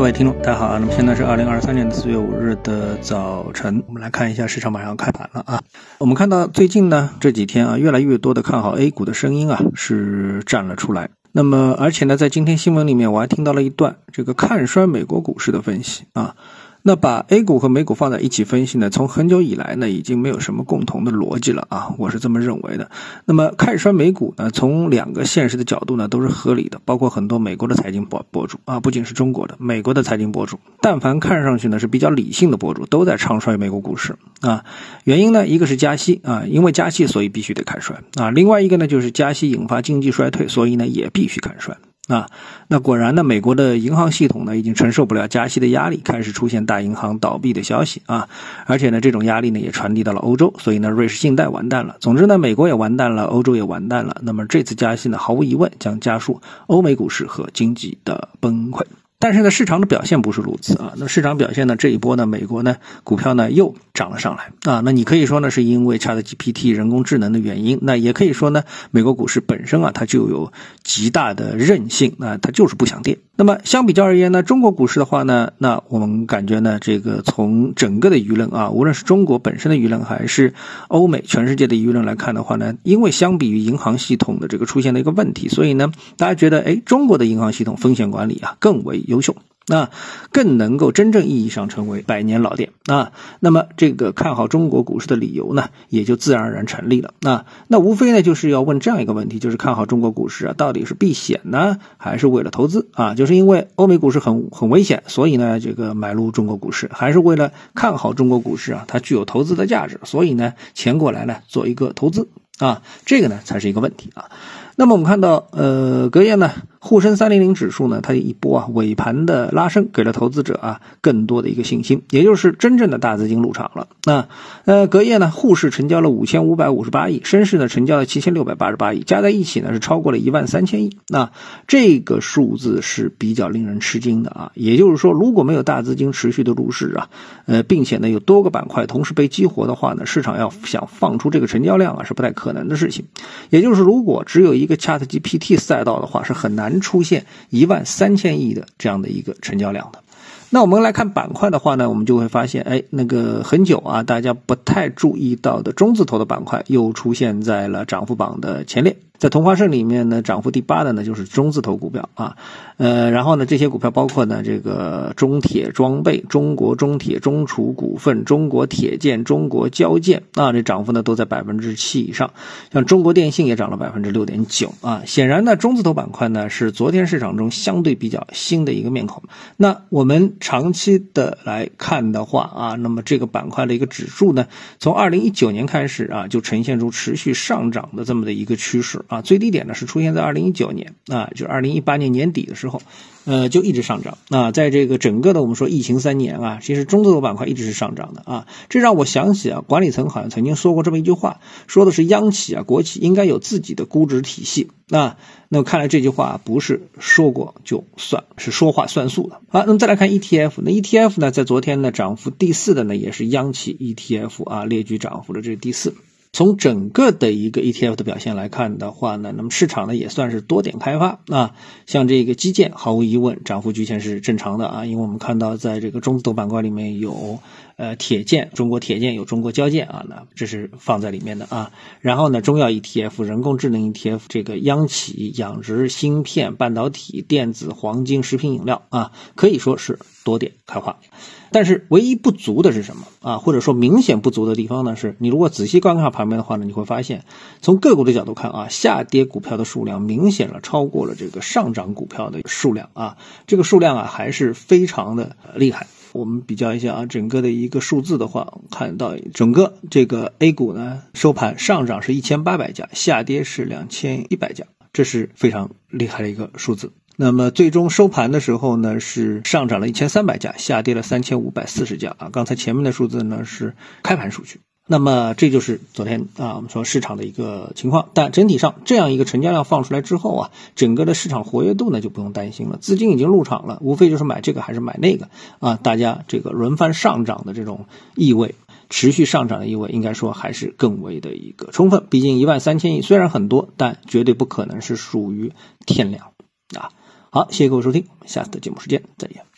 各位听众，大家好啊！那么现在是二零二三年的四月五日的早晨，我们来看一下市场马上开盘了啊。我们看到最近呢这几天啊，越来越多的看好 A 股的声音啊是站了出来。那么而且呢，在今天新闻里面，我还听到了一段这个看衰美国股市的分析啊。那把 A 股和美股放在一起分析呢？从很久以来呢，已经没有什么共同的逻辑了啊，我是这么认为的。那么看衰美股呢，从两个现实的角度呢，都是合理的。包括很多美国的财经博博主啊，不仅是中国的，美国的财经博主，但凡看上去呢是比较理性的博主，都在唱衰美国股市啊。原因呢，一个是加息啊，因为加息所以必须得看衰啊。另外一个呢，就是加息引发经济衰退，所以呢也必须看衰。啊，那果然呢，美国的银行系统呢已经承受不了加息的压力，开始出现大银行倒闭的消息啊，而且呢，这种压力呢也传递到了欧洲，所以呢，瑞士信贷完蛋了。总之呢，美国也完蛋了，欧洲也完蛋了。那么这次加息呢，毫无疑问将加速欧美股市和经济的崩溃。但是呢，市场的表现不是如此啊。那市场表现呢，这一波呢，美国呢股票呢又涨了上来啊。那你可以说呢，是因为 ChatGPT 人工智能的原因，那也可以说呢，美国股市本身啊，它就有极大的韧性啊，它就是不想跌。那么相比较而言呢，中国股市的话呢，那我们感觉呢，这个从整个的舆论啊，无论是中国本身的舆论，还是欧美全世界的舆论来看的话呢，因为相比于银行系统的这个出现了一个问题，所以呢，大家觉得哎，中国的银行系统风险管理啊更为优秀。那更能够真正意义上成为百年老店啊，那么这个看好中国股市的理由呢，也就自然而然成立了啊。那无非呢就是要问这样一个问题，就是看好中国股市啊，到底是避险呢，还是为了投资啊？就是因为欧美股市很很危险，所以呢这个买入中国股市，还是为了看好中国股市啊，它具有投资的价值，所以呢钱过来呢做一个投资啊，这个呢才是一个问题啊。那么我们看到，呃，隔夜呢，沪深三零零指数呢，它一波啊尾盘的拉升，给了投资者啊更多的一个信心，也就是真正的大资金入场了。那呃，隔夜呢，沪市成交了五千五百五十八亿，深市呢成交了七千六百八十八亿，加在一起呢是超过了一万三千亿。那这个数字是比较令人吃惊的啊。也就是说，如果没有大资金持续的入市啊，呃，并且呢有多个板块同时被激活的话呢，市场要想放出这个成交量啊是不太可能的事情。也就是如果只有一个 Chat GPT 赛道的话，是很难出现一万三千亿的这样的一个成交量的。那我们来看板块的话呢，我们就会发现，哎，那个很久啊，大家不太注意到的中字头的板块又出现在了涨幅榜的前列。在同花顺里面呢，涨幅第八的呢就是中字头股票啊，呃，然后呢这些股票包括呢这个中铁装备、中国中铁、中储股份、中国铁建、中国交建啊，这涨幅呢都在百分之七以上。像中国电信也涨了百分之六点九啊。显然呢，中字头板块呢是昨天市场中相对比较新的一个面孔。那我们们长期的来看的话啊，那么这个板块的一个指数呢，从二零一九年开始啊，就呈现出持续上涨的这么的一个趋势。啊，最低点呢是出现在二零一九年啊，就是二零一八年年底的时候，呃，就一直上涨。那在这个整个的我们说疫情三年啊，其实中字头板块一直是上涨的啊。这让我想起啊，管理层好像曾经说过这么一句话，说的是央企啊、国企应该有自己的估值体系那。那看来这句话不是说过就算是说话算数的。好，那么再来看 ETF，那 ETF 呢，在昨天呢涨幅第四的呢也是央企 ETF 啊，列举涨幅的这是第四。从整个的一个 ETF 的表现来看的话呢，那么市场呢也算是多点开发啊，像这个基建，毫无疑问涨幅曲线是正常的啊，因为我们看到在这个中字头板块里面有呃铁建，中国铁建有中国交建啊，那这是放在里面的啊。然后呢，中药 ETF、人工智能 ETF，这个央企、养殖、芯片、半导体、电子、黄金、食品饮料啊，可以说是多点开花。但是唯一不足的是什么啊？或者说明显不足的地方呢？是你如果仔细观看旁边的话呢，你会发现，从个股的角度看啊，下跌股票的数量明显了超过了这个上涨股票的数量啊，这个数量啊还是非常的厉害。我们比较一下啊，整个的一个数字的话，看到整个这个 A 股呢收盘上涨是一千八百家，下跌是两千一百家，这是非常厉害的一个数字。那么最终收盘的时候呢，是上涨了一千三百家，下跌了三千五百四十家啊。刚才前面的数字呢是开盘数据。那么这就是昨天啊我们说市场的一个情况。但整体上这样一个成交量放出来之后啊，整个的市场活跃度呢就不用担心了，资金已经入场了，无非就是买这个还是买那个啊。大家这个轮番上涨的这种意味，持续上涨的意味，应该说还是更为的一个充分。毕竟一万三千亿虽然很多，但绝对不可能是属于天量啊。好，谢谢各位收听，下次的节目时间再见。